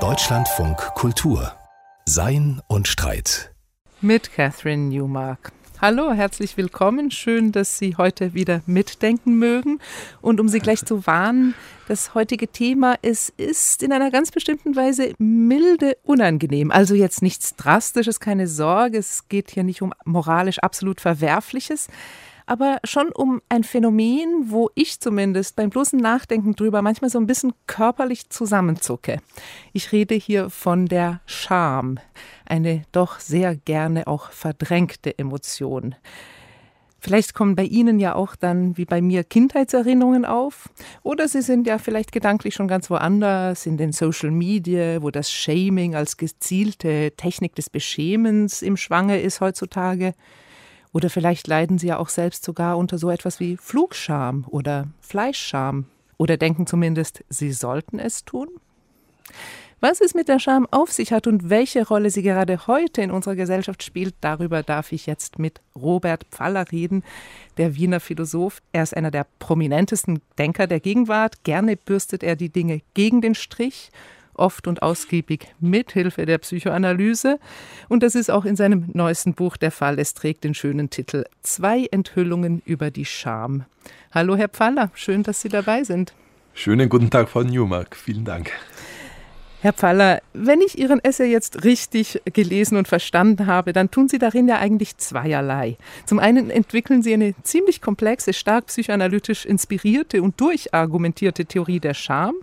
Deutschlandfunk Kultur Sein und Streit mit Catherine Newmark. Hallo, herzlich willkommen. Schön, dass Sie heute wieder mitdenken mögen. Und um Sie gleich zu warnen, das heutige Thema es ist in einer ganz bestimmten Weise milde unangenehm. Also jetzt nichts Drastisches, keine Sorge. Es geht hier nicht um moralisch absolut Verwerfliches aber schon um ein Phänomen, wo ich zumindest beim bloßen Nachdenken drüber manchmal so ein bisschen körperlich zusammenzucke. Ich rede hier von der Scham, eine doch sehr gerne auch verdrängte Emotion. Vielleicht kommen bei Ihnen ja auch dann wie bei mir Kindheitserinnerungen auf. Oder Sie sind ja vielleicht gedanklich schon ganz woanders, in den Social Media, wo das Shaming als gezielte Technik des Beschämens im Schwange ist heutzutage. Oder vielleicht leiden sie ja auch selbst sogar unter so etwas wie Flugscham oder Fleischscham. Oder denken zumindest, sie sollten es tun? Was es mit der Scham auf sich hat und welche Rolle sie gerade heute in unserer Gesellschaft spielt, darüber darf ich jetzt mit Robert Pfaller reden, der Wiener Philosoph. Er ist einer der prominentesten Denker der Gegenwart. Gerne bürstet er die Dinge gegen den Strich oft und ausgiebig mit Hilfe der Psychoanalyse. Und das ist auch in seinem neuesten Buch der Fall. Es trägt den schönen Titel Zwei Enthüllungen über die Scham. Hallo, Herr Pfaller, schön, dass Sie dabei sind. Schönen guten Tag, Frau Newmark. Vielen Dank. Herr Pfaller, wenn ich Ihren Essay jetzt richtig gelesen und verstanden habe, dann tun Sie darin ja eigentlich zweierlei. Zum einen entwickeln Sie eine ziemlich komplexe, stark psychoanalytisch inspirierte und durchargumentierte Theorie der Scham,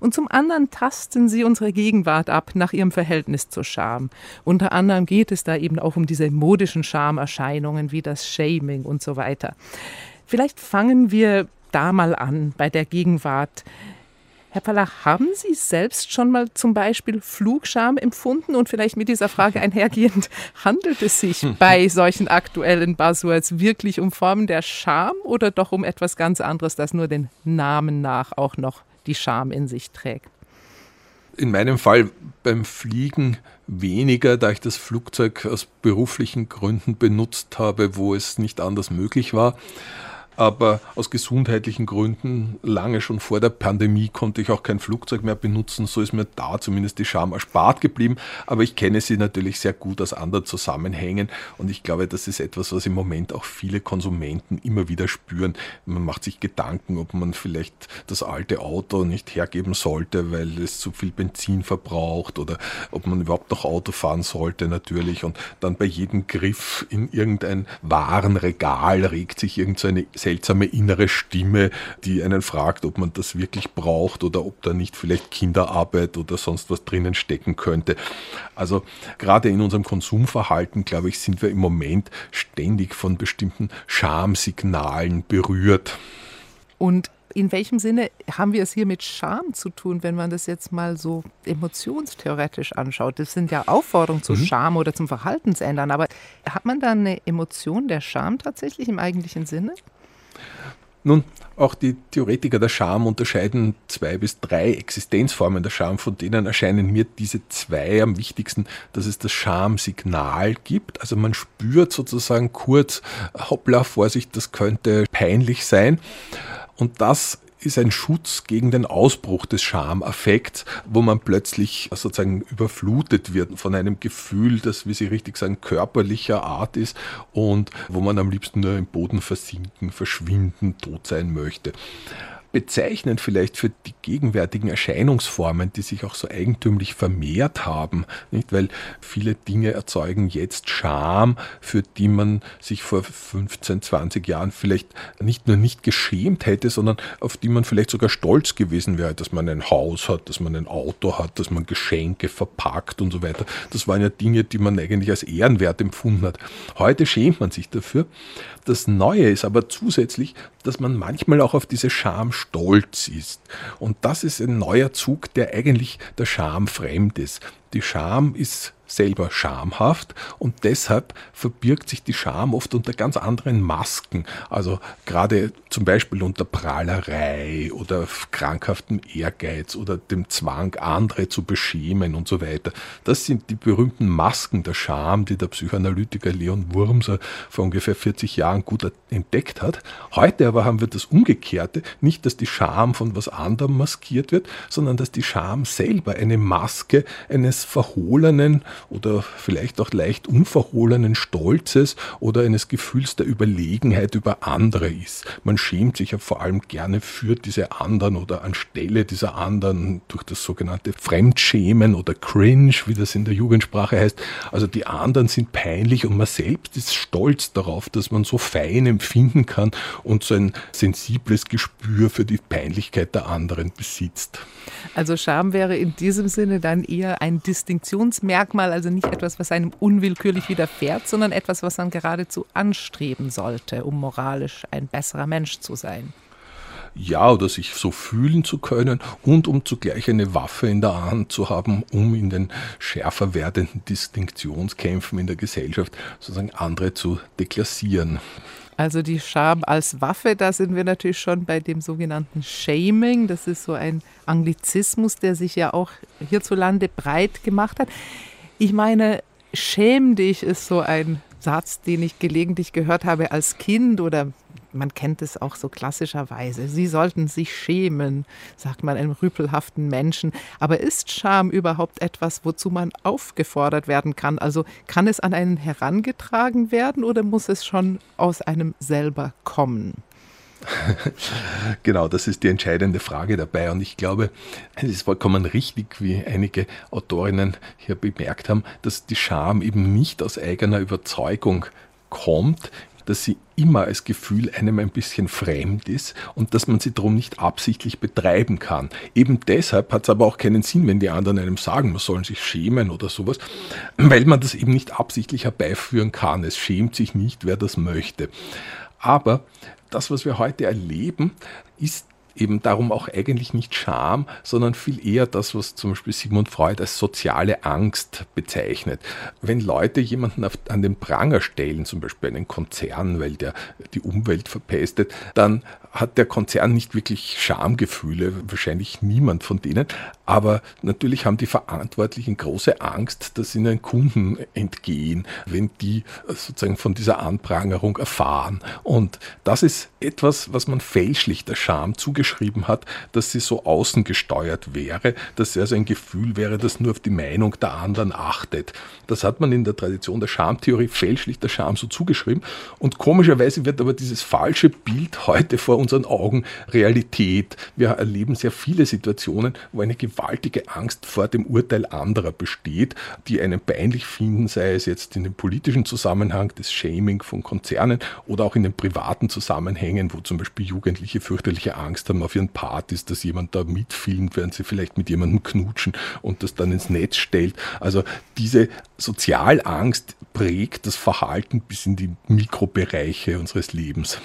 und zum anderen tasten sie unsere Gegenwart ab nach ihrem Verhältnis zur Scham. Unter anderem geht es da eben auch um diese modischen Schamerscheinungen wie das Shaming und so weiter. Vielleicht fangen wir da mal an bei der Gegenwart. Herr Paller, haben Sie selbst schon mal zum Beispiel Flugscham empfunden? Und vielleicht mit dieser Frage einhergehend, handelt es sich bei solchen aktuellen Buzzwords wirklich um Formen der Scham oder doch um etwas ganz anderes, das nur den Namen nach auch noch die Scham in sich trägt. In meinem Fall beim Fliegen weniger, da ich das Flugzeug aus beruflichen Gründen benutzt habe, wo es nicht anders möglich war aber aus gesundheitlichen Gründen lange schon vor der Pandemie konnte ich auch kein Flugzeug mehr benutzen. So ist mir da zumindest die Scham erspart geblieben. Aber ich kenne sie natürlich sehr gut aus anderen Zusammenhängen und ich glaube, das ist etwas, was im Moment auch viele Konsumenten immer wieder spüren. Man macht sich Gedanken, ob man vielleicht das alte Auto nicht hergeben sollte, weil es zu viel Benzin verbraucht oder ob man überhaupt noch Auto fahren sollte natürlich und dann bei jedem Griff in irgendein Warenregal regt sich irgendeine so seltsame innere Stimme, die einen fragt, ob man das wirklich braucht oder ob da nicht vielleicht Kinderarbeit oder sonst was drinnen stecken könnte. Also gerade in unserem Konsumverhalten, glaube ich, sind wir im Moment ständig von bestimmten Schamsignalen berührt. Und in welchem Sinne haben wir es hier mit Scham zu tun, wenn man das jetzt mal so emotionstheoretisch anschaut? Das sind ja Aufforderungen zu mhm. Scham oder zum Verhaltensändern, aber hat man da eine Emotion der Scham tatsächlich im eigentlichen Sinne? Nun, auch die Theoretiker der Scham unterscheiden zwei bis drei Existenzformen der Scham, von denen erscheinen mir diese zwei am wichtigsten, dass es das Schamsignal gibt. Also man spürt sozusagen kurz, hoppla, Vorsicht, das könnte peinlich sein. Und das ist ein Schutz gegen den Ausbruch des Schamaffekts, wo man plötzlich sozusagen überflutet wird von einem Gefühl, das, wie Sie richtig sagen, körperlicher Art ist und wo man am liebsten nur im Boden versinken, verschwinden, tot sein möchte bezeichnend vielleicht für die gegenwärtigen Erscheinungsformen, die sich auch so eigentümlich vermehrt haben, nicht? Weil viele Dinge erzeugen jetzt Scham, für die man sich vor 15, 20 Jahren vielleicht nicht nur nicht geschämt hätte, sondern auf die man vielleicht sogar stolz gewesen wäre, dass man ein Haus hat, dass man ein Auto hat, dass man Geschenke verpackt und so weiter. Das waren ja Dinge, die man eigentlich als ehrenwert empfunden hat. Heute schämt man sich dafür. Das Neue ist aber zusätzlich, dass man manchmal auch auf diese Scham stolz ist. Und das ist ein neuer Zug, der eigentlich der Scham fremd ist. Die Scham ist selber schamhaft und deshalb verbirgt sich die Scham oft unter ganz anderen Masken. Also gerade zum Beispiel unter Prahlerei oder krankhaftem Ehrgeiz oder dem Zwang, andere zu beschämen und so weiter. Das sind die berühmten Masken der Scham, die der Psychoanalytiker Leon Wurmser vor ungefähr 40 Jahren gut entdeckt hat. Heute aber haben wir das Umgekehrte, nicht, dass die Scham von was anderem maskiert wird, sondern dass die Scham selber eine Maske eines verhohlenen, oder vielleicht auch leicht unverhohlenen Stolzes oder eines Gefühls der Überlegenheit über andere ist. Man schämt sich ja vor allem gerne für diese anderen oder anstelle dieser anderen durch das sogenannte Fremdschämen oder Cringe, wie das in der Jugendsprache heißt. Also die anderen sind peinlich und man selbst ist stolz darauf, dass man so fein empfinden kann und so ein sensibles Gespür für die Peinlichkeit der anderen besitzt. Also Scham wäre in diesem Sinne dann eher ein Distinktionsmerkmal, also nicht etwas, was einem unwillkürlich widerfährt, sondern etwas, was man geradezu anstreben sollte, um moralisch ein besserer Mensch zu sein ja oder sich so fühlen zu können und um zugleich eine Waffe in der Hand zu haben, um in den schärfer werdenden Distinktionskämpfen in der Gesellschaft sozusagen andere zu deklassieren. Also die Scham als Waffe, da sind wir natürlich schon bei dem sogenannten Shaming. Das ist so ein Anglizismus, der sich ja auch hierzulande breit gemacht hat. Ich meine, schäm dich ist so ein Satz, den ich gelegentlich gehört habe als Kind oder man kennt es auch so klassischerweise. Sie sollten sich schämen, sagt man einem rüpelhaften Menschen. Aber ist Scham überhaupt etwas, wozu man aufgefordert werden kann? Also kann es an einen herangetragen werden oder muss es schon aus einem selber kommen? genau, das ist die entscheidende Frage dabei. Und ich glaube, es ist vollkommen richtig, wie einige Autorinnen hier bemerkt haben, dass die Scham eben nicht aus eigener Überzeugung kommt, dass sie immer als Gefühl einem ein bisschen fremd ist und dass man sie darum nicht absichtlich betreiben kann. Eben deshalb hat es aber auch keinen Sinn, wenn die anderen einem sagen, man soll sich schämen oder sowas, weil man das eben nicht absichtlich herbeiführen kann. Es schämt sich nicht, wer das möchte. Aber das, was wir heute erleben, ist eben darum auch eigentlich nicht Scham, sondern viel eher das, was zum Beispiel Sigmund Freud als soziale Angst bezeichnet. Wenn Leute jemanden auf, an den Pranger stellen, zum Beispiel einen Konzern, weil der die Umwelt verpestet, dann hat der Konzern nicht wirklich Schamgefühle, wahrscheinlich niemand von denen, aber natürlich haben die Verantwortlichen große Angst, dass ihnen Kunden entgehen, wenn die sozusagen von dieser Anprangerung erfahren. Und das ist etwas, was man fälschlich der Scham zugeschrieben hat, dass sie so außengesteuert wäre, dass sie also ein Gefühl wäre, das nur auf die Meinung der anderen achtet. Das hat man in der Tradition der Schamtheorie fälschlich der Scham so zugeschrieben. Und komischerweise wird aber dieses falsche Bild heute vor unseren Augen Realität. Wir erleben sehr viele Situationen, wo eine gewaltige Angst vor dem Urteil anderer besteht, die einen peinlich finden, sei es jetzt in dem politischen Zusammenhang des Shaming von Konzernen oder auch in den privaten Zusammenhängen, wo zum Beispiel Jugendliche fürchterliche Angst haben auf ihren Partys, dass jemand da mitfilmt, während sie vielleicht mit jemandem knutschen und das dann ins Netz stellt. Also diese Sozialangst prägt das Verhalten bis in die Mikrobereiche unseres Lebens.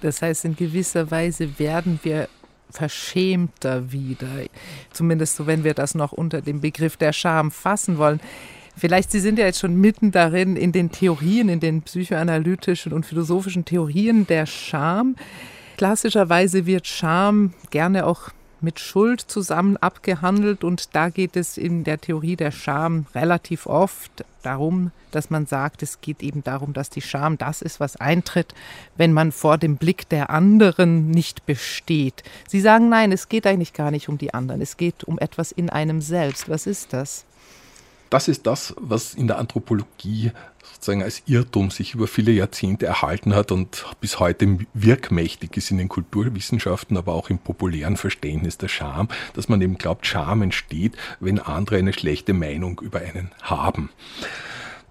Das heißt, in gewisser Weise werden wir verschämter wieder. Zumindest so, wenn wir das noch unter dem Begriff der Scham fassen wollen. Vielleicht, Sie sind ja jetzt schon mitten darin in den Theorien, in den psychoanalytischen und philosophischen Theorien der Scham. Klassischerweise wird Scham gerne auch mit Schuld zusammen abgehandelt und da geht es in der Theorie der Scham relativ oft darum, dass man sagt, es geht eben darum, dass die Scham das ist, was eintritt, wenn man vor dem Blick der anderen nicht besteht. Sie sagen, nein, es geht eigentlich gar nicht um die anderen, es geht um etwas in einem selbst. Was ist das? Das ist das, was in der Anthropologie sozusagen als Irrtum sich über viele Jahrzehnte erhalten hat und bis heute wirkmächtig ist in den Kulturwissenschaften, aber auch im populären Verständnis der Scham, dass man eben glaubt, Scham entsteht, wenn andere eine schlechte Meinung über einen haben.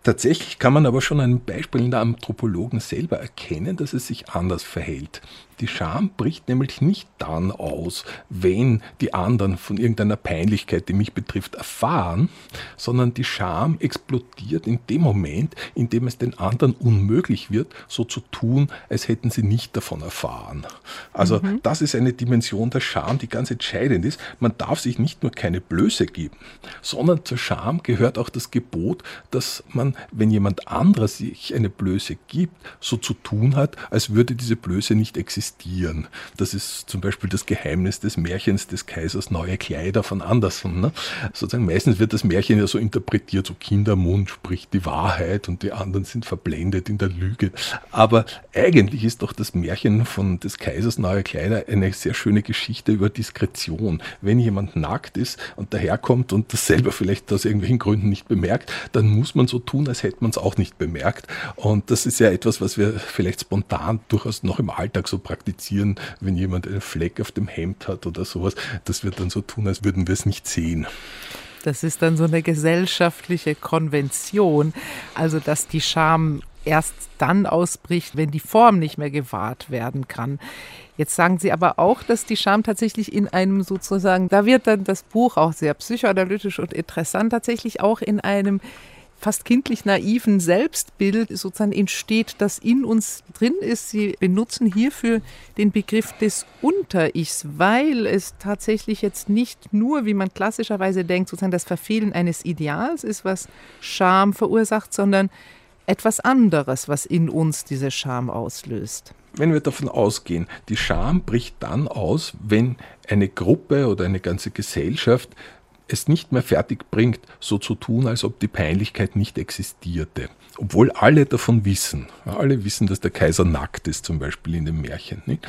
Tatsächlich kann man aber schon einem Beispiel in der Anthropologen selber erkennen, dass es sich anders verhält. Die Scham bricht nämlich nicht dann aus, wenn die anderen von irgendeiner Peinlichkeit, die mich betrifft, erfahren, sondern die Scham explodiert in dem Moment, in dem es den anderen unmöglich wird, so zu tun, als hätten sie nicht davon erfahren. Also mhm. das ist eine Dimension der Scham, die ganz entscheidend ist. Man darf sich nicht nur keine Blöße geben, sondern zur Scham gehört auch das Gebot, dass man, wenn jemand anderer sich eine Blöße gibt, so zu tun hat, als würde diese Blöße nicht existieren existieren. Das ist zum Beispiel das Geheimnis des Märchens des Kaisers Neue Kleider von Andersen. Ne? Sozusagen meistens wird das Märchen ja so interpretiert, so Kindermund spricht die Wahrheit und die anderen sind verblendet in der Lüge. Aber eigentlich ist doch das Märchen von des Kaisers Neue Kleider eine sehr schöne Geschichte über Diskretion. Wenn jemand nackt ist und daherkommt und das selber vielleicht aus irgendwelchen Gründen nicht bemerkt, dann muss man so tun, als hätte man es auch nicht bemerkt. Und das ist ja etwas, was wir vielleicht spontan durchaus noch im Alltag so praktizieren wenn jemand einen Fleck auf dem Hemd hat oder sowas, dass wir dann so tun, als würden wir es nicht sehen. Das ist dann so eine gesellschaftliche Konvention, also dass die Scham erst dann ausbricht, wenn die Form nicht mehr gewahrt werden kann. Jetzt sagen Sie aber auch, dass die Scham tatsächlich in einem sozusagen, da wird dann das Buch auch sehr psychoanalytisch und interessant, tatsächlich auch in einem fast kindlich naiven Selbstbild sozusagen entsteht, das in uns drin ist. Sie benutzen hierfür den Begriff des Unter-Ichs, weil es tatsächlich jetzt nicht nur, wie man klassischerweise denkt, sozusagen das Verfehlen eines Ideals ist, was Scham verursacht, sondern etwas anderes, was in uns diese Scham auslöst. Wenn wir davon ausgehen, die Scham bricht dann aus, wenn eine Gruppe oder eine ganze Gesellschaft es nicht mehr fertig bringt, so zu tun, als ob die Peinlichkeit nicht existierte. Obwohl alle davon wissen. Alle wissen, dass der Kaiser nackt ist, zum Beispiel in dem Märchen. Mhm.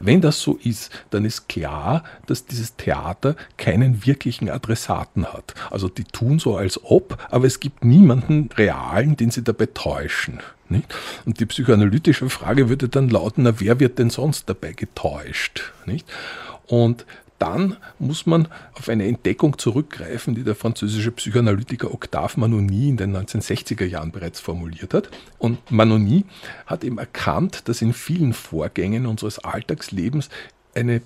Wenn das so ist, dann ist klar, dass dieses Theater keinen wirklichen Adressaten hat. Also die tun so als ob, aber es gibt niemanden realen, den sie dabei täuschen. Nicht? Und die psychoanalytische Frage würde dann lauten, na, wer wird denn sonst dabei getäuscht? Nicht? Und dann muss man auf eine Entdeckung zurückgreifen, die der französische Psychoanalytiker Octave Manoni in den 1960er Jahren bereits formuliert hat. Und Manoni hat eben erkannt, dass in vielen Vorgängen unseres Alltagslebens eine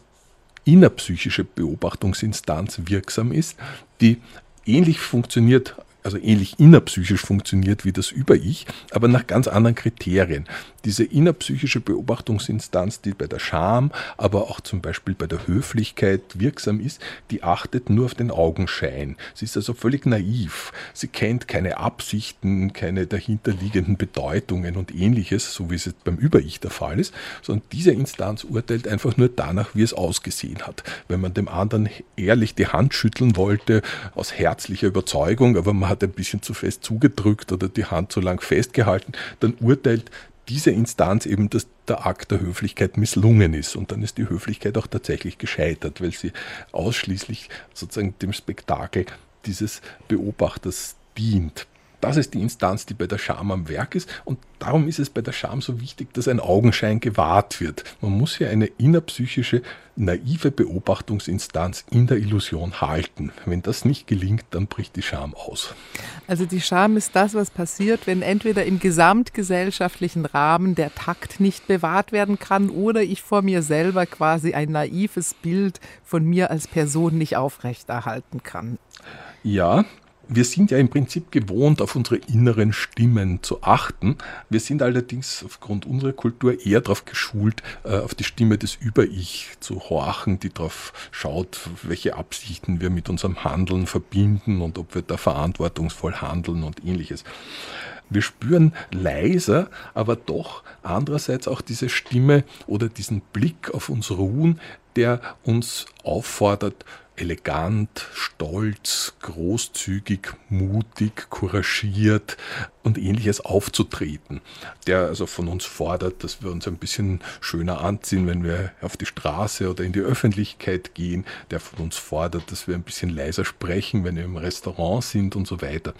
innerpsychische Beobachtungsinstanz wirksam ist, die ähnlich funktioniert also ähnlich innerpsychisch funktioniert wie das Über-Ich, aber nach ganz anderen Kriterien. Diese innerpsychische Beobachtungsinstanz, die bei der Scham, aber auch zum Beispiel bei der Höflichkeit wirksam ist, die achtet nur auf den Augenschein. Sie ist also völlig naiv. Sie kennt keine Absichten, keine dahinterliegenden Bedeutungen und ähnliches, so wie es beim Über-Ich der Fall ist, sondern diese Instanz urteilt einfach nur danach, wie es ausgesehen hat. Wenn man dem anderen ehrlich die Hand schütteln wollte, aus herzlicher Überzeugung, aber man hat ein bisschen zu fest zugedrückt oder die Hand zu lang festgehalten, dann urteilt diese Instanz eben, dass der Akt der Höflichkeit misslungen ist. Und dann ist die Höflichkeit auch tatsächlich gescheitert, weil sie ausschließlich sozusagen dem Spektakel dieses Beobachters dient. Das ist die Instanz, die bei der Scham am Werk ist. Und darum ist es bei der Scham so wichtig, dass ein Augenschein gewahrt wird. Man muss ja eine innerpsychische, naive Beobachtungsinstanz in der Illusion halten. Wenn das nicht gelingt, dann bricht die Scham aus. Also die Scham ist das, was passiert, wenn entweder im gesamtgesellschaftlichen Rahmen der Takt nicht bewahrt werden kann oder ich vor mir selber quasi ein naives Bild von mir als Person nicht aufrechterhalten kann. Ja, wir sind ja im Prinzip gewohnt, auf unsere inneren Stimmen zu achten. Wir sind allerdings aufgrund unserer Kultur eher darauf geschult, äh, auf die Stimme des Über-Ich zu horchen, die darauf schaut, welche Absichten wir mit unserem Handeln verbinden und ob wir da verantwortungsvoll handeln und ähnliches. Wir spüren leiser, aber doch andererseits auch diese Stimme oder diesen Blick auf uns ruhen, der uns auffordert, elegant, stolz, großzügig, mutig, couragiert und ähnliches aufzutreten, der also von uns fordert, dass wir uns ein bisschen schöner anziehen, wenn wir auf die Straße oder in die Öffentlichkeit gehen, der von uns fordert, dass wir ein bisschen leiser sprechen, wenn wir im Restaurant sind und so weiter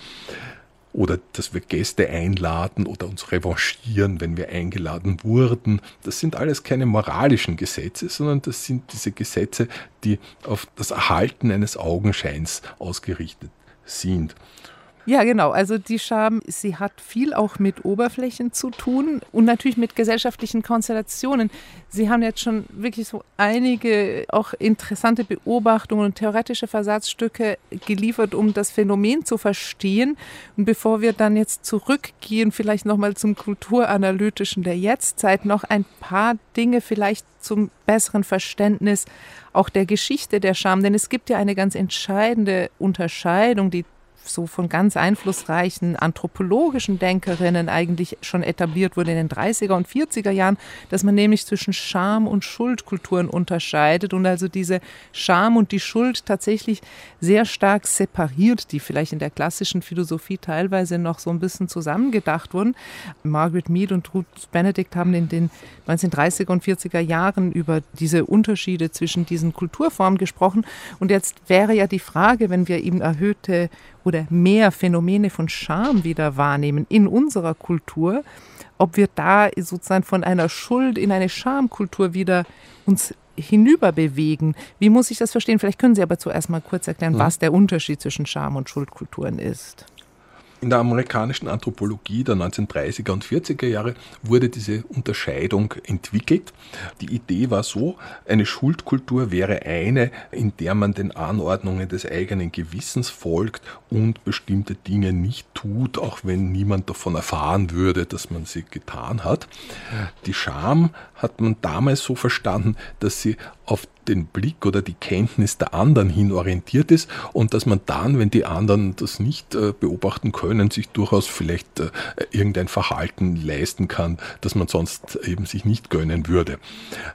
oder dass wir Gäste einladen oder uns revanchieren, wenn wir eingeladen wurden. Das sind alles keine moralischen Gesetze, sondern das sind diese Gesetze, die auf das Erhalten eines Augenscheins ausgerichtet sind. Ja, genau. Also die Scham, sie hat viel auch mit Oberflächen zu tun und natürlich mit gesellschaftlichen Konstellationen. Sie haben jetzt schon wirklich so einige auch interessante Beobachtungen und theoretische Versatzstücke geliefert, um das Phänomen zu verstehen. Und bevor wir dann jetzt zurückgehen, vielleicht nochmal zum Kulturanalytischen der Jetztzeit, noch ein paar Dinge vielleicht zum besseren Verständnis auch der Geschichte der Scham. Denn es gibt ja eine ganz entscheidende Unterscheidung, die so von ganz einflussreichen anthropologischen Denkerinnen eigentlich schon etabliert wurde in den 30er und 40er Jahren, dass man nämlich zwischen Scham und Schuldkulturen unterscheidet und also diese Scham und die Schuld tatsächlich sehr stark separiert, die vielleicht in der klassischen Philosophie teilweise noch so ein bisschen zusammengedacht wurden. Margaret Mead und Ruth Benedict haben in den 1930er und 40er Jahren über diese Unterschiede zwischen diesen Kulturformen gesprochen und jetzt wäre ja die Frage, wenn wir eben erhöhte oder mehr Phänomene von Scham wieder wahrnehmen in unserer Kultur, ob wir da sozusagen von einer Schuld in eine Schamkultur wieder uns hinüber bewegen. Wie muss ich das verstehen? Vielleicht können Sie aber zuerst mal kurz erklären, was der Unterschied zwischen Scham und Schuldkulturen ist. In der amerikanischen Anthropologie der 1930er und 40er Jahre wurde diese Unterscheidung entwickelt. Die Idee war so, eine Schuldkultur wäre eine, in der man den Anordnungen des eigenen Gewissens folgt und bestimmte Dinge nicht tut, auch wenn niemand davon erfahren würde, dass man sie getan hat. Die Scham hat man damals so verstanden, dass sie auf den Blick oder die Kenntnis der anderen hin orientiert ist und dass man dann, wenn die anderen das nicht äh, beobachten können, sich durchaus vielleicht äh, irgendein Verhalten leisten kann, das man sonst eben sich nicht gönnen würde.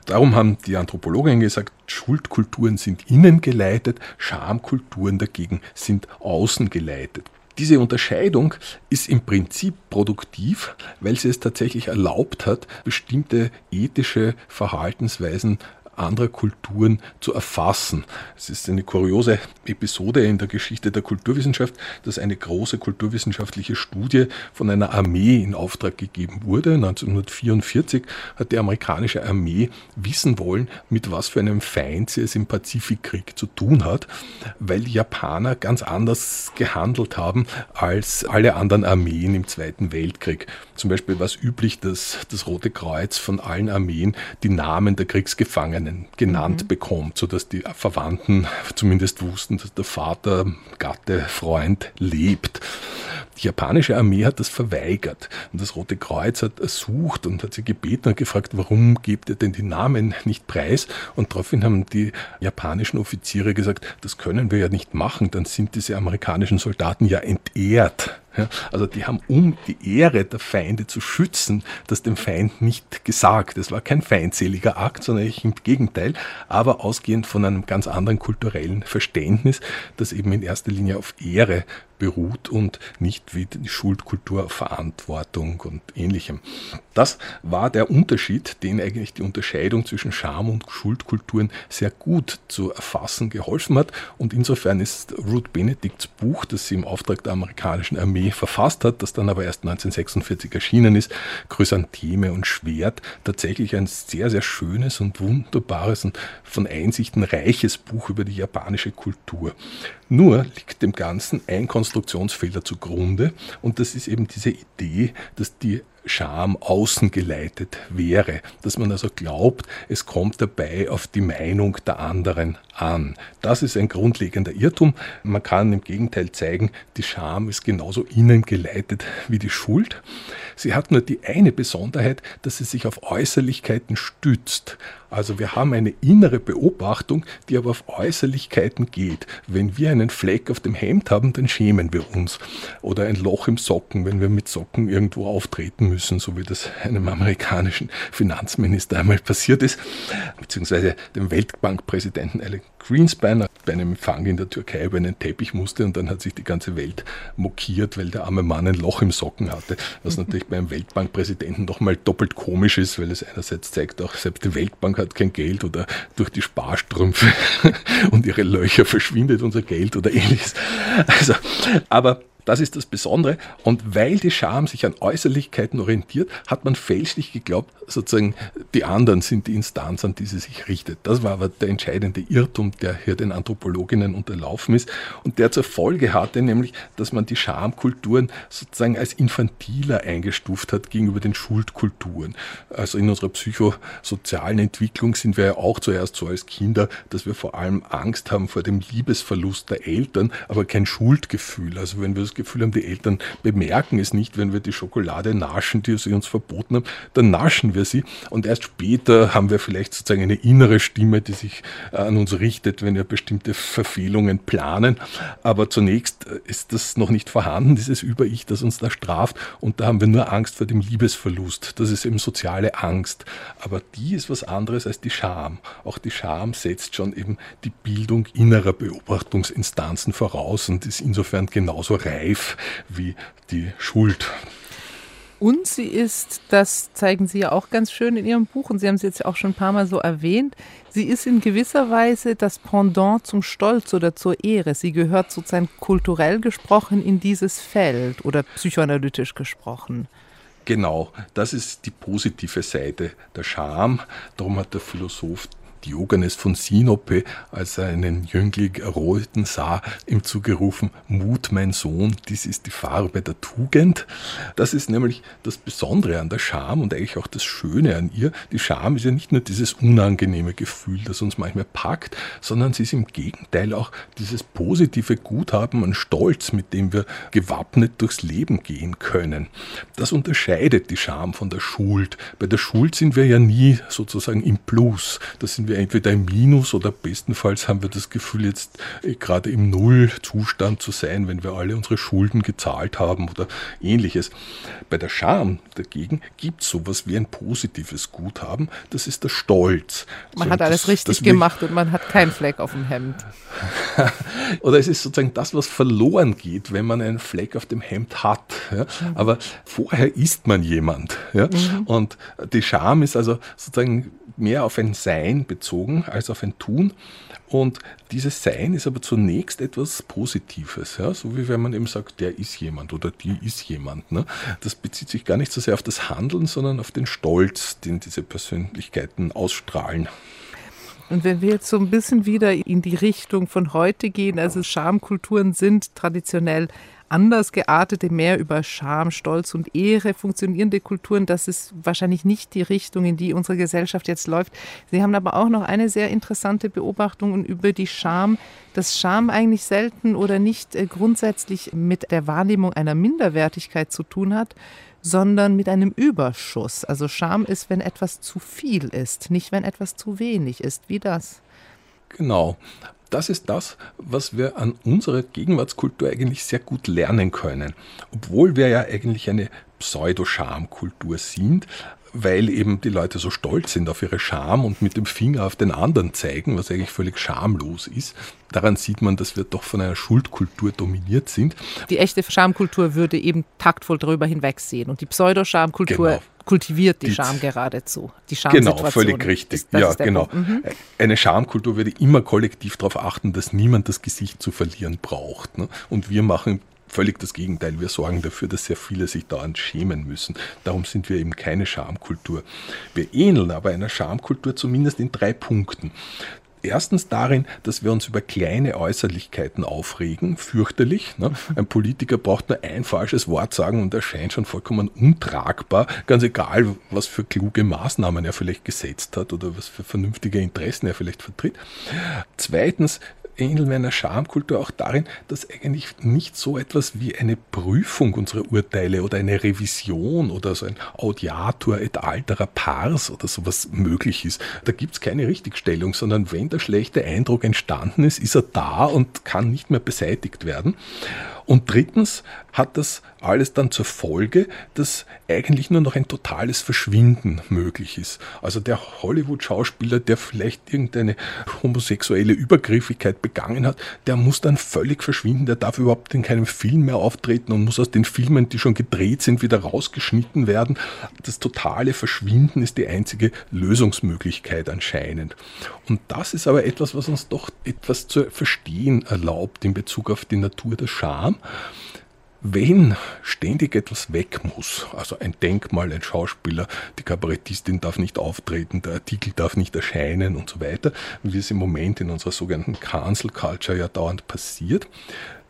Darum haben die Anthropologen gesagt, Schuldkulturen sind innen geleitet, Schamkulturen dagegen sind außen geleitet. Diese Unterscheidung ist im Prinzip produktiv, weil sie es tatsächlich erlaubt hat, bestimmte ethische Verhaltensweisen anderer Kulturen zu erfassen. Es ist eine kuriose Episode in der Geschichte der Kulturwissenschaft, dass eine große kulturwissenschaftliche Studie von einer Armee in Auftrag gegeben wurde. 1944 hat die amerikanische Armee wissen wollen, mit was für einem Feind sie es im Pazifikkrieg zu tun hat, weil die Japaner ganz anders gehandelt haben als alle anderen Armeen im Zweiten Weltkrieg. Zum Beispiel war es üblich, dass das Rote Kreuz von allen Armeen die Namen der Kriegsgefangenen Namen genannt mhm. bekommt, sodass die Verwandten zumindest wussten, dass der Vater, Gatte, Freund lebt. Die japanische Armee hat das verweigert und das Rote Kreuz hat ersucht und hat sie gebeten und gefragt, warum gebt ihr denn die Namen nicht preis? Und daraufhin haben die japanischen Offiziere gesagt, das können wir ja nicht machen, dann sind diese amerikanischen Soldaten ja entehrt. Ja, also die haben, um die Ehre der Feinde zu schützen, das dem Feind nicht gesagt. Es war kein feindseliger Akt, sondern im Gegenteil, aber ausgehend von einem ganz anderen kulturellen Verständnis, das eben in erster Linie auf Ehre beruht und nicht wie die Schuldkultur Verantwortung und ähnlichem. Das war der Unterschied, den eigentlich die Unterscheidung zwischen Scham- und Schuldkulturen sehr gut zu erfassen geholfen hat. Und insofern ist Ruth Benedicts Buch, das sie im Auftrag der amerikanischen Armee verfasst hat, das dann aber erst 1946 erschienen ist, Chrysantheme und Schwert, tatsächlich ein sehr, sehr schönes und wunderbares und von Einsichten reiches Buch über die japanische Kultur. Nur liegt dem Ganzen ein Konstruktionsfehler zugrunde und das ist eben diese Idee, dass die Scham außen geleitet wäre, dass man also glaubt, es kommt dabei auf die Meinung der anderen an. Das ist ein grundlegender Irrtum. Man kann im Gegenteil zeigen, die Scham ist genauso innen geleitet wie die Schuld. Sie hat nur die eine Besonderheit, dass sie sich auf Äußerlichkeiten stützt. Also wir haben eine innere Beobachtung, die aber auf Äußerlichkeiten geht. Wenn wir einen Fleck auf dem Hemd haben, dann schämen wir uns. Oder ein Loch im Socken, wenn wir mit Socken irgendwo auftreten müssen, so wie das einem amerikanischen Finanzminister einmal passiert ist, beziehungsweise dem Weltbankpräsidenten Alex Greenspan bei einem Empfang in der Türkei über einen Teppich musste und dann hat sich die ganze Welt mokiert, weil der arme Mann ein Loch im Socken hatte, was natürlich beim Weltbankpräsidenten nochmal doppelt komisch ist, weil es einerseits zeigt, auch selbst die Weltbank hat kein Geld oder durch die Sparstrümpfe und ihre Löcher verschwindet unser Geld oder ähnliches. Also, aber Das ist das Besondere. Und weil die Scham sich an Äußerlichkeiten orientiert, hat man fälschlich geglaubt, sozusagen die anderen sind die Instanz, an die sie sich richtet. Das war aber der entscheidende Irrtum, der hier den Anthropologinnen unterlaufen ist und der zur Folge hatte, nämlich, dass man die Schamkulturen sozusagen als infantiler eingestuft hat gegenüber den Schuldkulturen. Also in unserer psychosozialen Entwicklung sind wir ja auch zuerst so als Kinder, dass wir vor allem Angst haben vor dem Liebesverlust der Eltern, aber kein Schuldgefühl. Also wenn wir das Gefühl haben, die Eltern bemerken es nicht, wenn wir die Schokolade naschen, die sie uns verboten haben, dann naschen wir sie und erst später haben wir vielleicht sozusagen eine innere Stimme, die sich an uns richtet, wenn wir bestimmte Verfehlungen planen. Aber zunächst ist das noch nicht vorhanden, dieses Über-Ich, das uns da straft und da haben wir nur Angst vor dem Liebesverlust. Das ist eben soziale Angst. Aber die ist was anderes als die Scham. Auch die Scham setzt schon eben die Bildung innerer Beobachtungsinstanzen voraus und ist insofern genauso reif wie die Schuld. Und sie ist, das zeigen Sie ja auch ganz schön in Ihrem Buch, und Sie haben es jetzt auch schon ein paar Mal so erwähnt, sie ist in gewisser Weise das Pendant zum Stolz oder zur Ehre. Sie gehört sozusagen kulturell gesprochen in dieses Feld oder psychoanalytisch gesprochen. Genau, das ist die positive Seite der Scham. Darum hat der Philosoph Diogenes von Sinope, als er einen Jüngling erröten sah, ihm zugerufen, Mut, mein Sohn, dies ist die Farbe der Tugend. Das ist nämlich das Besondere an der Scham und eigentlich auch das Schöne an ihr. Die Scham ist ja nicht nur dieses unangenehme Gefühl, das uns manchmal packt, sondern sie ist im Gegenteil auch dieses positive Guthaben an Stolz, mit dem wir gewappnet durchs Leben gehen können. Das unterscheidet die Scham von der Schuld. Bei der Schuld sind wir ja nie sozusagen im Plus. Da sind wir entweder im Minus oder bestenfalls haben wir das Gefühl, jetzt äh, gerade im Nullzustand zu sein, wenn wir alle unsere Schulden gezahlt haben oder ähnliches. Bei der Scham dagegen gibt es sowas wie ein positives Guthaben, das ist der Stolz. Man so, hat alles das, richtig das gemacht und man hat keinen Fleck auf dem Hemd. oder es ist sozusagen das, was verloren geht, wenn man einen Fleck auf dem Hemd hat. Ja? Mhm. Aber vorher ist man jemand. Ja? Mhm. Und die Scham ist also sozusagen mehr auf ein Sein bezogen als auf ein Tun. Und dieses Sein ist aber zunächst etwas Positives, ja? so wie wenn man eben sagt, der ist jemand oder die ist jemand. Ne? Das bezieht sich gar nicht so sehr auf das Handeln, sondern auf den Stolz, den diese Persönlichkeiten ausstrahlen. Und wenn wir jetzt so ein bisschen wieder in die Richtung von heute gehen, also Schamkulturen sind traditionell anders geartete, mehr über Scham, Stolz und Ehre funktionierende Kulturen, das ist wahrscheinlich nicht die Richtung, in die unsere Gesellschaft jetzt läuft. Sie haben aber auch noch eine sehr interessante Beobachtung über die Scham, dass Scham eigentlich selten oder nicht äh, grundsätzlich mit der Wahrnehmung einer Minderwertigkeit zu tun hat, sondern mit einem Überschuss. Also Scham ist, wenn etwas zu viel ist, nicht wenn etwas zu wenig ist. Wie das? Genau das ist das, was wir an unserer Gegenwartskultur eigentlich sehr gut lernen können. Obwohl wir ja eigentlich eine Pseudo-Schamkultur sind, weil eben die Leute so stolz sind auf ihre Scham und mit dem Finger auf den anderen zeigen, was eigentlich völlig schamlos ist. Daran sieht man, dass wir doch von einer Schuldkultur dominiert sind. Die echte Schamkultur würde eben taktvoll darüber hinwegsehen und die Pseudo-Schamkultur genau kultiviert die, die Scham geradezu. Die Genau, völlig richtig. Ist, ja, genau. Mhm. Eine Schamkultur würde immer kollektiv darauf achten, dass niemand das Gesicht zu verlieren braucht. Ne? Und wir machen völlig das Gegenteil. Wir sorgen dafür, dass sehr viele sich dauernd schämen müssen. Darum sind wir eben keine Schamkultur. Wir ähneln aber einer Schamkultur zumindest in drei Punkten. Erstens darin, dass wir uns über kleine Äußerlichkeiten aufregen, fürchterlich. Ne? Ein Politiker braucht nur ein falsches Wort sagen und erscheint schon vollkommen untragbar, ganz egal, was für kluge Maßnahmen er vielleicht gesetzt hat oder was für vernünftige Interessen er vielleicht vertritt. Zweitens ähneln wir einer Schamkultur auch darin, dass eigentlich nicht so etwas wie eine Prüfung unserer Urteile oder eine Revision oder so ein Audiatur et altera pars oder sowas möglich ist. Da gibt es keine Richtigstellung, sondern wenn der schlechte Eindruck entstanden ist, ist er da und kann nicht mehr beseitigt werden. Und drittens hat das alles dann zur Folge, dass eigentlich nur noch ein totales Verschwinden möglich ist. Also der Hollywood-Schauspieler, der vielleicht irgendeine homosexuelle Übergriffigkeit begangen hat, der muss dann völlig verschwinden, der darf überhaupt in keinem Film mehr auftreten und muss aus den Filmen, die schon gedreht sind, wieder rausgeschnitten werden. Das totale Verschwinden ist die einzige Lösungsmöglichkeit anscheinend. Und das ist aber etwas, was uns doch etwas zu verstehen erlaubt in Bezug auf die Natur der Scham wenn ständig etwas weg muss, also ein Denkmal, ein Schauspieler, die Kabarettistin darf nicht auftreten, der Artikel darf nicht erscheinen und so weiter, wie es im Moment in unserer sogenannten Cancel Culture ja dauernd passiert,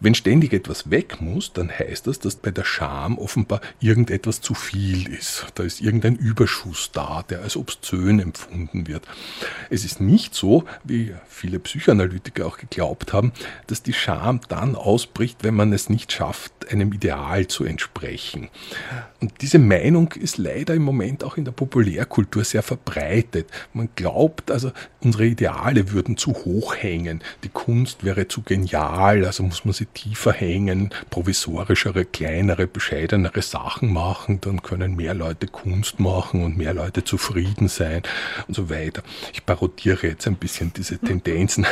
wenn ständig etwas weg muss, dann heißt das, dass bei der Scham offenbar irgendetwas zu viel ist. Da ist irgendein Überschuss da, der als obszön empfunden wird. Es ist nicht so, wie viele Psychoanalytiker auch geglaubt haben, dass die Scham dann ausbricht, wenn man es nicht schafft, einem Ideal zu entsprechen. Und diese Meinung ist leider im Moment auch in der Populärkultur sehr verbreitet. Man glaubt also, unsere Ideale würden zu hoch hängen, die Kunst wäre zu genial, also muss man sie tiefer hängen, provisorischere, kleinere, bescheidenere Sachen machen, dann können mehr Leute Kunst machen und mehr Leute zufrieden sein und so weiter. Ich parodiere jetzt ein bisschen diese Tendenzen.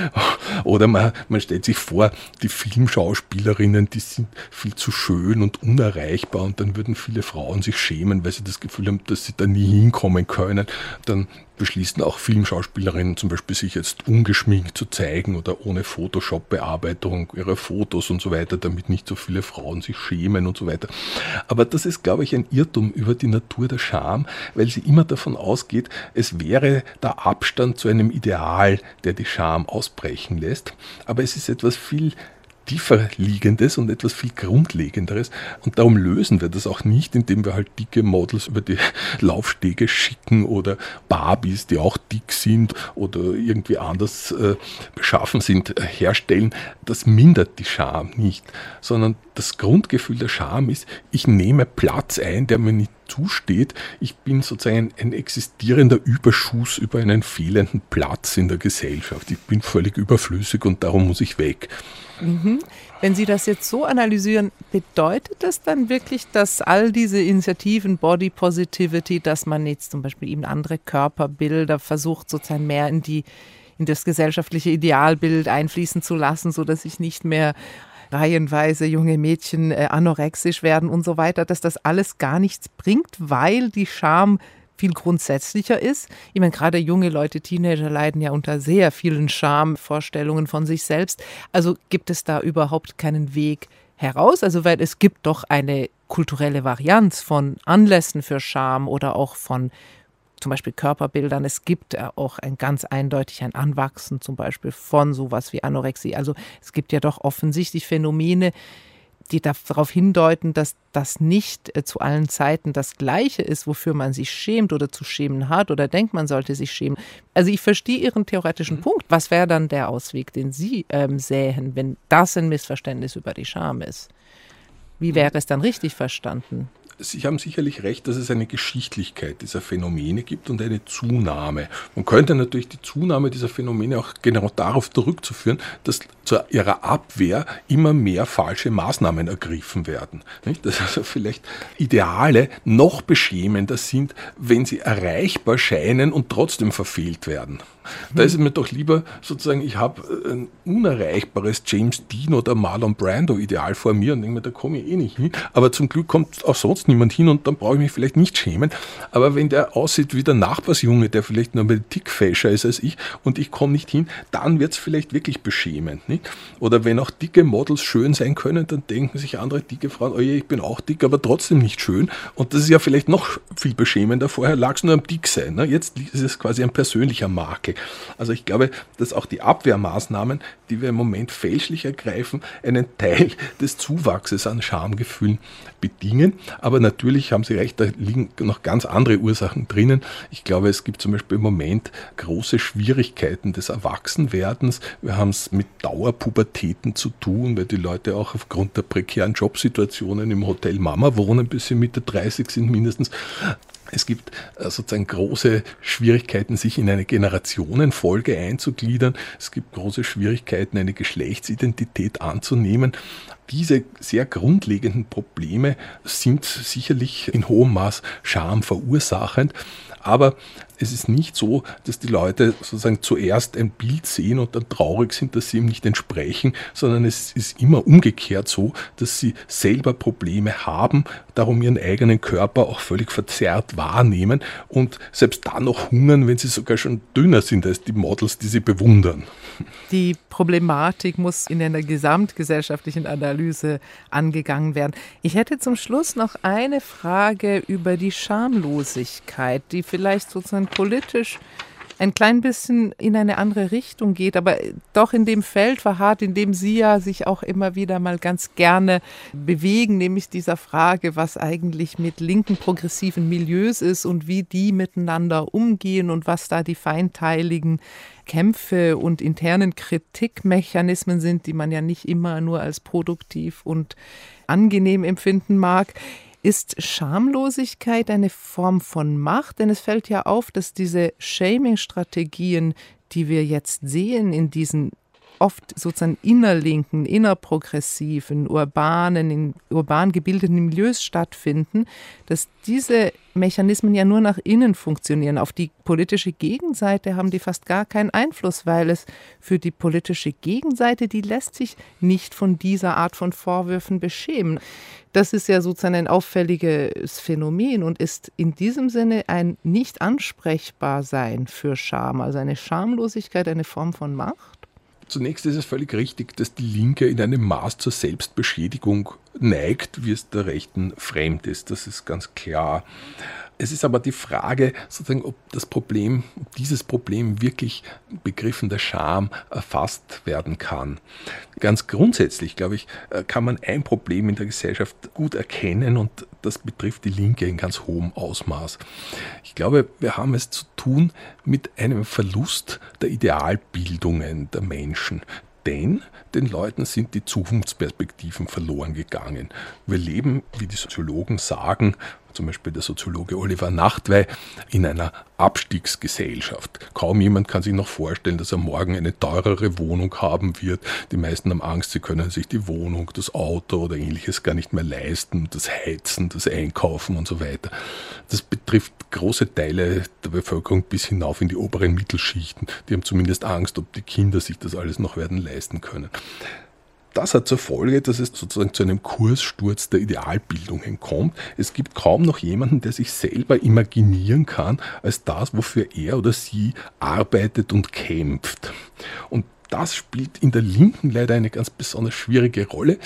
Oder man, man stellt sich vor, die Filmschauspielerinnen, die sind viel zu schön und unerreichbar und dann würden viele Frauen sich schämen, weil sie das Gefühl haben, dass sie da nie hinkommen können. Dann beschließen auch Filmschauspielerinnen zum Beispiel, sich jetzt ungeschminkt zu zeigen oder ohne Photoshop-Bearbeitung ihrer Fotos und so weiter, damit nicht so viele Frauen sich schämen und so weiter. Aber das ist, glaube ich, ein Irrtum über die Natur der Scham, weil sie immer davon ausgeht, es wäre der Abstand zu einem Ideal, der die Scham ausbrechen lässt. Aber es ist etwas viel tiefer liegendes und etwas viel grundlegenderes. Und darum lösen wir das auch nicht, indem wir halt dicke Models über die Laufstege schicken oder Barbies, die auch dick sind oder irgendwie anders äh, beschaffen sind, äh, herstellen. Das mindert die Scham nicht, sondern das Grundgefühl der Scham ist, ich nehme Platz ein, der mir nicht zusteht. Ich bin sozusagen ein existierender Überschuss über einen fehlenden Platz in der Gesellschaft. Ich bin völlig überflüssig und darum muss ich weg. Mhm. Wenn Sie das jetzt so analysieren, bedeutet das dann wirklich, dass all diese Initiativen, Body Positivity, dass man jetzt zum Beispiel eben andere Körperbilder versucht, sozusagen mehr in die in das gesellschaftliche Idealbild einfließen zu lassen, so dass ich nicht mehr reihenweise junge Mädchen äh, anorexisch werden und so weiter, dass das alles gar nichts bringt, weil die Scham viel grundsätzlicher ist. Ich meine, gerade junge Leute, Teenager leiden ja unter sehr vielen Schamvorstellungen von sich selbst. Also gibt es da überhaupt keinen Weg heraus? Also, weil es gibt doch eine kulturelle Varianz von Anlässen für Scham oder auch von zum Beispiel Körperbildern. Es gibt auch ein ganz eindeutig ein Anwachsen zum Beispiel von sowas wie Anorexie. Also es gibt ja doch offensichtlich Phänomene, die darauf hindeuten, dass das nicht äh, zu allen Zeiten das Gleiche ist, wofür man sich schämt oder zu schämen hat oder denkt, man sollte sich schämen. Also ich verstehe Ihren theoretischen mhm. Punkt. Was wäre dann der Ausweg, den Sie ähm, sähen, wenn das ein Missverständnis über die Scham ist? Wie wäre es dann richtig verstanden? Sie haben sicherlich recht, dass es eine Geschichtlichkeit dieser Phänomene gibt und eine Zunahme. Man könnte natürlich die Zunahme dieser Phänomene auch genau darauf zurückzuführen, dass zu ihrer Abwehr immer mehr falsche Maßnahmen ergriffen werden. Dass also vielleicht Ideale noch beschämender sind, wenn sie erreichbar scheinen und trotzdem verfehlt werden. Da ist es mir doch lieber sozusagen, ich habe ein unerreichbares James Dean oder Marlon Brando Ideal vor mir und denke mir, da komme ich eh nicht hin. Aber zum Glück kommt auch sonst niemand hin und dann brauche ich mich vielleicht nicht schämen. Aber wenn der aussieht wie der Nachbarsjunge, der vielleicht nur ein Tick fäscher ist als ich und ich komme nicht hin, dann wird es vielleicht wirklich beschämend. Nicht? Oder wenn auch dicke Models schön sein können, dann denken sich andere dicke Frauen, oh je, ich bin auch dick, aber trotzdem nicht schön. Und das ist ja vielleicht noch viel beschämender. Vorher lag es nur am Dicksein. Ne? Jetzt ist es quasi ein persönlicher Makel. Also ich glaube, dass auch die Abwehrmaßnahmen, die wir im Moment fälschlich ergreifen, einen Teil des Zuwachses an Schamgefühlen bedingen. Aber natürlich haben Sie recht, da liegen noch ganz andere Ursachen drinnen. Ich glaube, es gibt zum Beispiel im Moment große Schwierigkeiten des Erwachsenwerdens. Wir haben es mit Dauerpubertäten zu tun, weil die Leute auch aufgrund der prekären Jobsituationen im Hotel Mama wohnen, bis sie Mitte 30 sind mindestens. Es gibt äh, sozusagen große Schwierigkeiten, sich in eine Generationenfolge einzugliedern. Es gibt große Schwierigkeiten, eine Geschlechtsidentität anzunehmen. Diese sehr grundlegenden Probleme sind sicherlich in hohem Maß Scham verursachend. Aber es ist nicht so, dass die Leute sozusagen zuerst ein Bild sehen und dann traurig sind, dass sie ihm nicht entsprechen, sondern es ist immer umgekehrt so, dass sie selber Probleme haben, darum ihren eigenen Körper auch völlig verzerrt wahrnehmen und selbst dann noch hungern, wenn sie sogar schon dünner sind als die Models, die sie bewundern. Die Problematik muss in einer gesamtgesellschaftlichen Analyse angegangen werden. Ich hätte zum Schluss noch eine Frage über die Schamlosigkeit, die vielleicht sozusagen politisch ein klein bisschen in eine andere Richtung geht, aber doch in dem Feld verharrt, in dem Sie ja sich auch immer wieder mal ganz gerne bewegen, nämlich dieser Frage, was eigentlich mit linken progressiven Milieus ist und wie die miteinander umgehen und was da die feinteiligen Kämpfe und internen Kritikmechanismen sind, die man ja nicht immer nur als produktiv und angenehm empfinden mag. Ist Schamlosigkeit eine Form von Macht? Denn es fällt ja auf, dass diese Shaming-Strategien, die wir jetzt sehen in diesen oft sozusagen innerlinken, innerprogressiven, urbanen, in urban gebildeten Milieus stattfinden, dass diese Mechanismen ja nur nach innen funktionieren. Auf die politische Gegenseite haben die fast gar keinen Einfluss, weil es für die politische Gegenseite, die lässt sich nicht von dieser Art von Vorwürfen beschämen. Das ist ja sozusagen ein auffälliges Phänomen und ist in diesem Sinne ein nicht ansprechbar sein für Scham, also eine Schamlosigkeit, eine Form von Macht. Zunächst ist es völlig richtig, dass die Linke in einem Maß zur Selbstbeschädigung neigt, wie es der Rechten fremd ist. Das ist ganz klar. Es ist aber die Frage, sozusagen, ob das Problem, ob dieses Problem wirklich Begriffen der Scham erfasst werden kann. Ganz grundsätzlich, glaube ich, äh, kann man ein Problem in der Gesellschaft gut erkennen und das betrifft die Linke in ganz hohem Ausmaß. Ich glaube, wir haben es zu tun mit einem Verlust der Idealbildungen der Menschen, denn den Leuten sind die Zukunftsperspektiven verloren gegangen. Wir leben, wie die Soziologen sagen, zum Beispiel der Soziologe Oliver Nachtwey, in einer Abstiegsgesellschaft. Kaum jemand kann sich noch vorstellen, dass er morgen eine teurere Wohnung haben wird. Die meisten haben Angst, sie können sich die Wohnung, das Auto oder ähnliches gar nicht mehr leisten, das Heizen, das Einkaufen und so weiter. Das betrifft große Teile der Bevölkerung bis hinauf in die oberen Mittelschichten. Die haben zumindest Angst, ob die Kinder sich das alles noch werden leisten können. Das hat zur Folge, dass es sozusagen zu einem Kurssturz der Idealbildungen kommt. Es gibt kaum noch jemanden, der sich selber imaginieren kann als das, wofür er oder sie arbeitet und kämpft. Und das spielt in der Linken leider eine ganz besonders schwierige Rolle,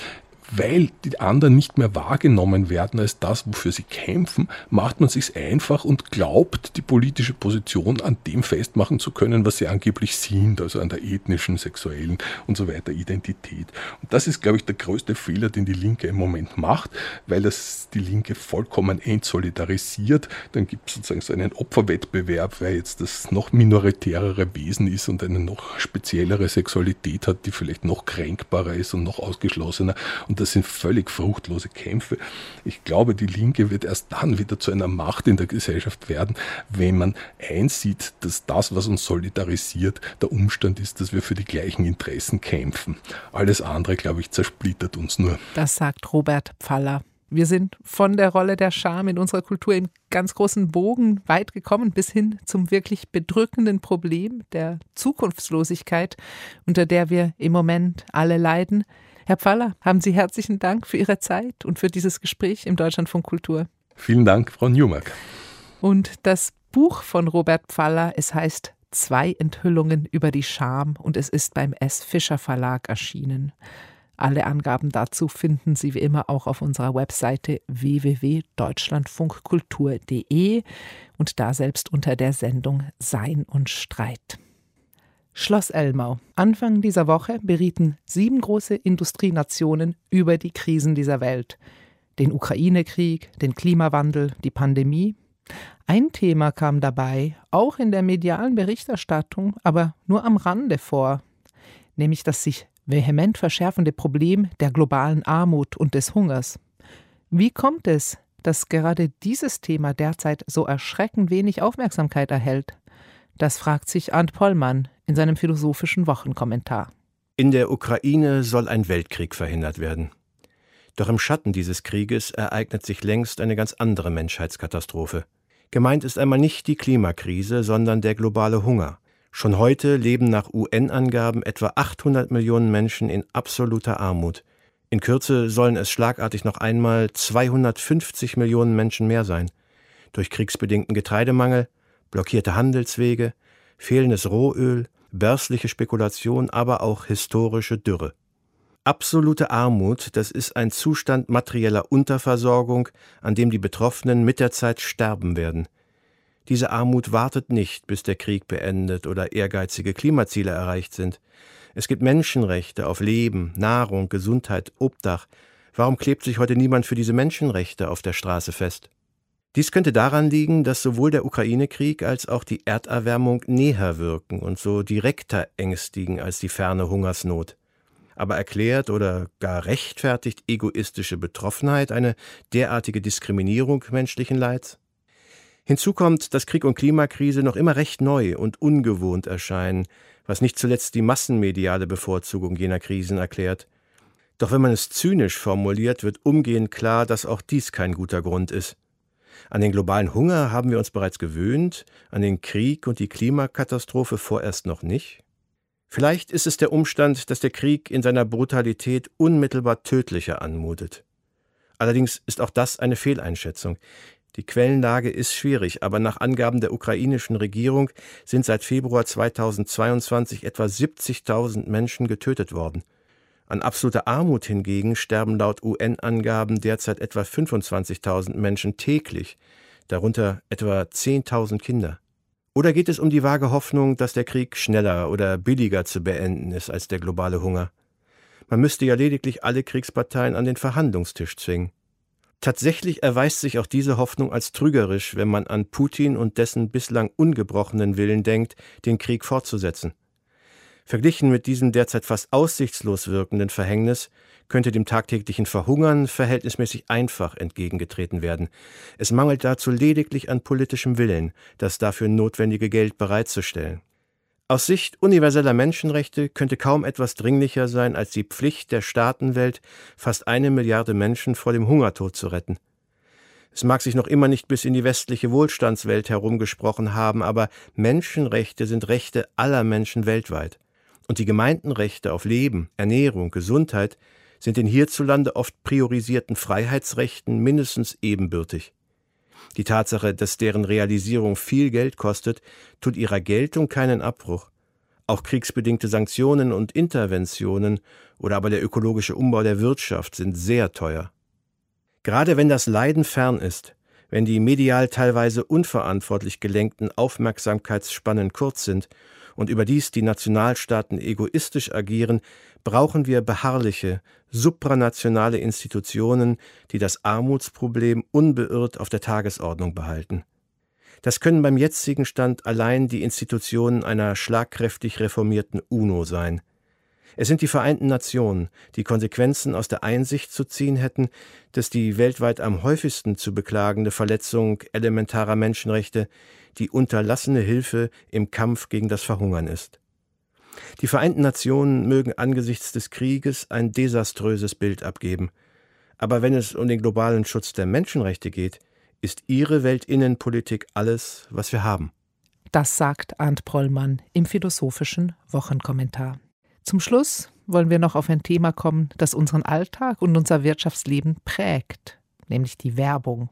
weil die anderen nicht mehr wahrgenommen werden als das, wofür sie kämpfen, macht man sich einfach und glaubt, die politische Position an dem festmachen zu können, was sie angeblich sind, also an der ethnischen, sexuellen und so weiter Identität. Und das ist, glaube ich, der größte Fehler, den die Linke im Moment macht, weil das die Linke vollkommen entsolidarisiert. Dann gibt es sozusagen so einen Opferwettbewerb, wer jetzt das noch minoritärere Wesen ist und eine noch speziellere Sexualität hat, die vielleicht noch kränkbarer ist und noch ausgeschlossener. Und das sind völlig fruchtlose Kämpfe. Ich glaube, die Linke wird erst dann wieder zu einer Macht in der Gesellschaft werden, wenn man einsieht, dass das, was uns solidarisiert, der Umstand ist, dass wir für die gleichen Interessen kämpfen. Alles andere, glaube ich, zersplittert uns nur. Das sagt Robert Pfaller. Wir sind von der Rolle der Scham in unserer Kultur im ganz großen Bogen weit gekommen, bis hin zum wirklich bedrückenden Problem der Zukunftslosigkeit, unter der wir im Moment alle leiden. Herr Pfaller, haben Sie herzlichen Dank für Ihre Zeit und für dieses Gespräch im Deutschlandfunk Kultur. Vielen Dank, Frau Newmark. Und das Buch von Robert Pfaller, es heißt Zwei Enthüllungen über die Scham und es ist beim S. Fischer Verlag erschienen. Alle Angaben dazu finden Sie wie immer auch auf unserer Webseite www.deutschlandfunkkultur.de und da selbst unter der Sendung Sein und Streit. Schloss Elmau. Anfang dieser Woche berieten sieben große Industrienationen über die Krisen dieser Welt. Den Ukraine-Krieg, den Klimawandel, die Pandemie. Ein Thema kam dabei, auch in der medialen Berichterstattung, aber nur am Rande vor, nämlich das sich vehement verschärfende Problem der globalen Armut und des Hungers. Wie kommt es, dass gerade dieses Thema derzeit so erschreckend wenig Aufmerksamkeit erhält? Das fragt sich Arndt Pollmann in seinem philosophischen Wochenkommentar. In der Ukraine soll ein Weltkrieg verhindert werden. Doch im Schatten dieses Krieges ereignet sich längst eine ganz andere Menschheitskatastrophe. Gemeint ist einmal nicht die Klimakrise, sondern der globale Hunger. Schon heute leben nach UN-Angaben etwa 800 Millionen Menschen in absoluter Armut. In Kürze sollen es schlagartig noch einmal 250 Millionen Menschen mehr sein. Durch kriegsbedingten Getreidemangel, blockierte Handelswege, fehlendes Rohöl, börsliche Spekulation, aber auch historische Dürre. Absolute Armut, das ist ein Zustand materieller Unterversorgung, an dem die Betroffenen mit der Zeit sterben werden. Diese Armut wartet nicht, bis der Krieg beendet oder ehrgeizige Klimaziele erreicht sind. Es gibt Menschenrechte auf Leben, Nahrung, Gesundheit, Obdach. Warum klebt sich heute niemand für diese Menschenrechte auf der Straße fest? Dies könnte daran liegen, dass sowohl der Ukraine-Krieg als auch die Erderwärmung näher wirken und so direkter ängstigen als die ferne Hungersnot. Aber erklärt oder gar rechtfertigt egoistische Betroffenheit eine derartige Diskriminierung menschlichen Leids? Hinzu kommt, dass Krieg und Klimakrise noch immer recht neu und ungewohnt erscheinen, was nicht zuletzt die massenmediale Bevorzugung jener Krisen erklärt. Doch wenn man es zynisch formuliert, wird umgehend klar, dass auch dies kein guter Grund ist. An den globalen Hunger haben wir uns bereits gewöhnt, an den Krieg und die Klimakatastrophe vorerst noch nicht. Vielleicht ist es der Umstand, dass der Krieg in seiner Brutalität unmittelbar tödlicher anmutet. Allerdings ist auch das eine Fehleinschätzung. Die Quellenlage ist schwierig, aber nach Angaben der ukrainischen Regierung sind seit Februar 2022 etwa 70.000 Menschen getötet worden. An absoluter Armut hingegen sterben laut UN-Angaben derzeit etwa 25.000 Menschen täglich, darunter etwa 10.000 Kinder. Oder geht es um die vage Hoffnung, dass der Krieg schneller oder billiger zu beenden ist als der globale Hunger? Man müsste ja lediglich alle Kriegsparteien an den Verhandlungstisch zwingen. Tatsächlich erweist sich auch diese Hoffnung als trügerisch, wenn man an Putin und dessen bislang ungebrochenen Willen denkt, den Krieg fortzusetzen. Verglichen mit diesem derzeit fast aussichtslos wirkenden Verhängnis könnte dem tagtäglichen Verhungern verhältnismäßig einfach entgegengetreten werden. Es mangelt dazu lediglich an politischem Willen, das dafür notwendige Geld bereitzustellen. Aus Sicht universeller Menschenrechte könnte kaum etwas dringlicher sein als die Pflicht der Staatenwelt, fast eine Milliarde Menschen vor dem Hungertod zu retten. Es mag sich noch immer nicht bis in die westliche Wohlstandswelt herumgesprochen haben, aber Menschenrechte sind Rechte aller Menschen weltweit und die gemeinten Rechte auf Leben, Ernährung, Gesundheit sind den hierzulande oft priorisierten Freiheitsrechten mindestens ebenbürtig. Die Tatsache, dass deren Realisierung viel Geld kostet, tut ihrer Geltung keinen Abbruch. Auch kriegsbedingte Sanktionen und Interventionen oder aber der ökologische Umbau der Wirtschaft sind sehr teuer. Gerade wenn das Leiden fern ist, wenn die medial teilweise unverantwortlich gelenkten Aufmerksamkeitsspannen kurz sind und überdies die Nationalstaaten egoistisch agieren, brauchen wir beharrliche, supranationale Institutionen, die das Armutsproblem unbeirrt auf der Tagesordnung behalten. Das können beim jetzigen Stand allein die Institutionen einer schlagkräftig reformierten UNO sein. Es sind die Vereinten Nationen, die Konsequenzen aus der Einsicht zu ziehen hätten, dass die weltweit am häufigsten zu beklagende Verletzung elementarer Menschenrechte die unterlassene Hilfe im Kampf gegen das Verhungern ist. Die Vereinten Nationen mögen angesichts des Krieges ein desaströses Bild abgeben, aber wenn es um den globalen Schutz der Menschenrechte geht, ist ihre Weltinnenpolitik alles, was wir haben. Das sagt Arndt Prollmann im philosophischen Wochenkommentar. Zum Schluss wollen wir noch auf ein Thema kommen, das unseren Alltag und unser Wirtschaftsleben prägt, nämlich die Werbung.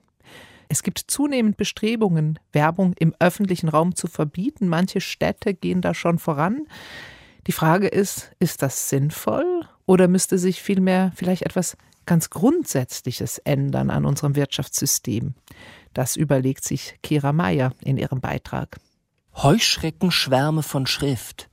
Es gibt zunehmend Bestrebungen, Werbung im öffentlichen Raum zu verbieten. Manche Städte gehen da schon voran. Die Frage ist, ist das sinnvoll oder müsste sich vielmehr vielleicht etwas ganz Grundsätzliches ändern an unserem Wirtschaftssystem? Das überlegt sich Kira Meyer in ihrem Beitrag. Heuschreckenschwärme von Schrift,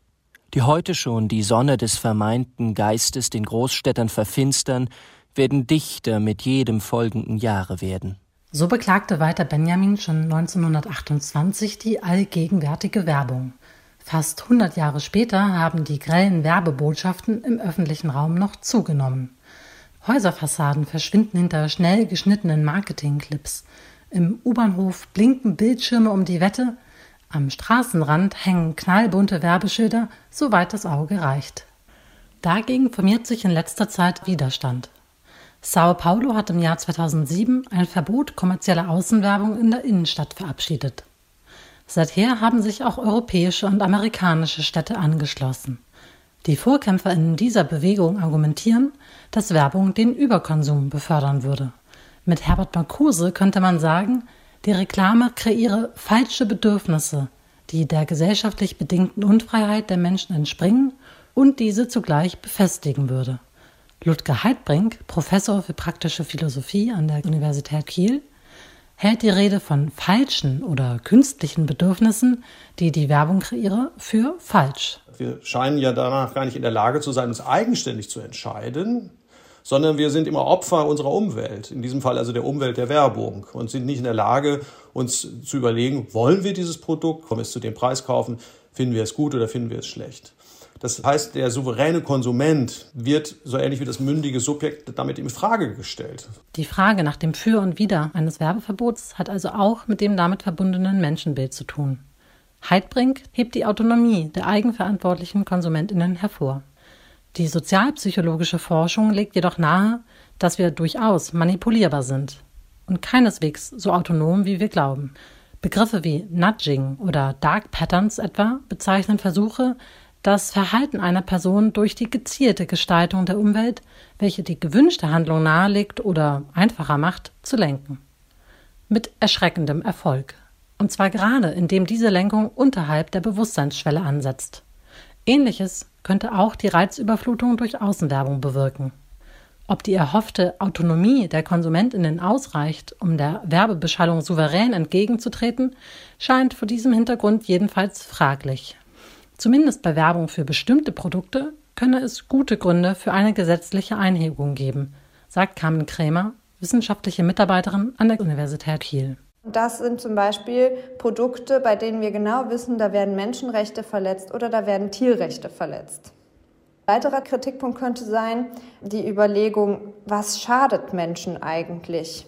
die heute schon die Sonne des vermeinten Geistes den Großstädtern verfinstern, werden dichter mit jedem folgenden Jahre werden. So beklagte Walter Benjamin schon 1928 die allgegenwärtige Werbung. Fast 100 Jahre später haben die grellen Werbebotschaften im öffentlichen Raum noch zugenommen. Häuserfassaden verschwinden hinter schnell geschnittenen Marketingclips. Im U-Bahnhof blinken Bildschirme um die Wette. Am Straßenrand hängen knallbunte Werbeschilder, soweit das Auge reicht. Dagegen formiert sich in letzter Zeit Widerstand. Sao Paulo hat im Jahr 2007 ein Verbot kommerzieller Außenwerbung in der Innenstadt verabschiedet. Seither haben sich auch europäische und amerikanische Städte angeschlossen. Die VorkämpferInnen dieser Bewegung argumentieren, dass Werbung den Überkonsum befördern würde. Mit Herbert Marcuse könnte man sagen, die Reklame kreiere falsche Bedürfnisse, die der gesellschaftlich bedingten Unfreiheit der Menschen entspringen und diese zugleich befestigen würde. Ludger Heidbrink, Professor für praktische Philosophie an der Universität Kiel, hält die Rede von falschen oder künstlichen Bedürfnissen, die die Werbung kreiere, für falsch. Wir scheinen ja danach gar nicht in der Lage zu sein, uns eigenständig zu entscheiden, sondern wir sind immer Opfer unserer Umwelt, in diesem Fall also der Umwelt der Werbung und sind nicht in der Lage, uns zu überlegen, wollen wir dieses Produkt, kommen wir es zu dem Preis kaufen, finden wir es gut oder finden wir es schlecht. Das heißt, der souveräne Konsument wird so ähnlich wie das mündige Subjekt damit in Frage gestellt. Die Frage nach dem Für und Wider eines Werbeverbots hat also auch mit dem damit verbundenen Menschenbild zu tun. Heidbrink hebt die Autonomie der eigenverantwortlichen Konsumentinnen hervor. Die sozialpsychologische Forschung legt jedoch nahe, dass wir durchaus manipulierbar sind und keineswegs so autonom, wie wir glauben. Begriffe wie Nudging oder Dark Patterns etwa bezeichnen Versuche, das Verhalten einer Person durch die gezielte Gestaltung der Umwelt, welche die gewünschte Handlung nahelegt oder einfacher macht, zu lenken. Mit erschreckendem Erfolg. Und zwar gerade, indem diese Lenkung unterhalb der Bewusstseinsschwelle ansetzt. Ähnliches könnte auch die Reizüberflutung durch Außenwerbung bewirken. Ob die erhoffte Autonomie der Konsumentinnen ausreicht, um der Werbebeschallung souverän entgegenzutreten, scheint vor diesem Hintergrund jedenfalls fraglich. Zumindest bei Werbung für bestimmte Produkte könne es gute Gründe für eine gesetzliche Einhebung geben, sagt Carmen Krämer, wissenschaftliche Mitarbeiterin an der Universität Kiel. Das sind zum Beispiel Produkte, bei denen wir genau wissen, da werden Menschenrechte verletzt oder da werden Tierrechte verletzt. Ein weiterer Kritikpunkt könnte sein die Überlegung, was schadet Menschen eigentlich?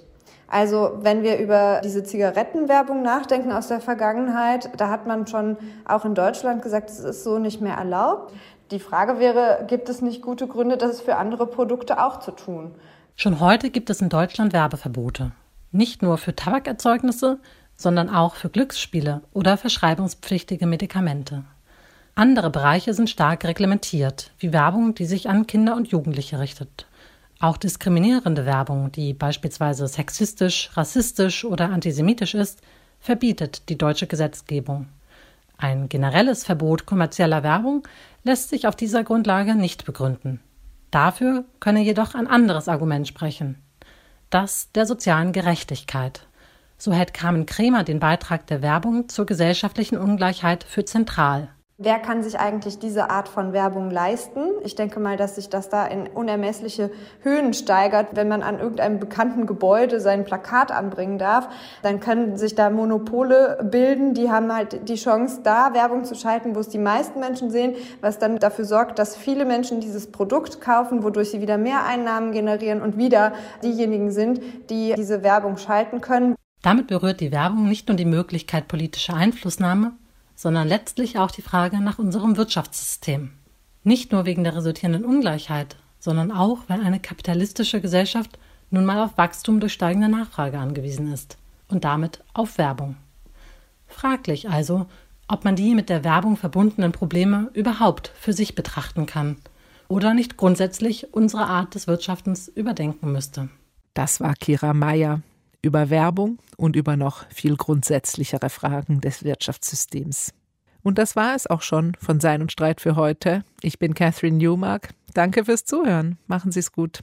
Also wenn wir über diese Zigarettenwerbung nachdenken aus der Vergangenheit, da hat man schon auch in Deutschland gesagt, es ist so nicht mehr erlaubt. Die Frage wäre, gibt es nicht gute Gründe, das für andere Produkte auch zu tun? Schon heute gibt es in Deutschland Werbeverbote. Nicht nur für Tabakerzeugnisse, sondern auch für Glücksspiele oder verschreibungspflichtige Medikamente. Andere Bereiche sind stark reglementiert, wie Werbung, die sich an Kinder und Jugendliche richtet. Auch diskriminierende Werbung, die beispielsweise sexistisch, rassistisch oder antisemitisch ist, verbietet die deutsche Gesetzgebung. Ein generelles Verbot kommerzieller Werbung lässt sich auf dieser Grundlage nicht begründen. Dafür könne jedoch ein anderes Argument sprechen. Das der sozialen Gerechtigkeit. So hält Carmen Kremer den Beitrag der Werbung zur gesellschaftlichen Ungleichheit für zentral. Wer kann sich eigentlich diese Art von Werbung leisten? Ich denke mal, dass sich das da in unermessliche Höhen steigert. Wenn man an irgendeinem bekannten Gebäude sein Plakat anbringen darf, dann können sich da Monopole bilden. Die haben halt die Chance, da Werbung zu schalten, wo es die meisten Menschen sehen, was dann dafür sorgt, dass viele Menschen dieses Produkt kaufen, wodurch sie wieder mehr Einnahmen generieren und wieder diejenigen sind, die diese Werbung schalten können. Damit berührt die Werbung nicht nur die Möglichkeit politischer Einflussnahme, sondern letztlich auch die Frage nach unserem Wirtschaftssystem. Nicht nur wegen der resultierenden Ungleichheit, sondern auch, weil eine kapitalistische Gesellschaft nun mal auf Wachstum durch steigende Nachfrage angewiesen ist und damit auf Werbung. Fraglich also, ob man die mit der Werbung verbundenen Probleme überhaupt für sich betrachten kann oder nicht grundsätzlich unsere Art des Wirtschaftens überdenken müsste. Das war Kira Meyer über Werbung und über noch viel grundsätzlichere Fragen des Wirtschaftssystems. Und das war es auch schon von Sein und Streit für heute. Ich bin Catherine Newmark. Danke fürs Zuhören. Machen Sie es gut.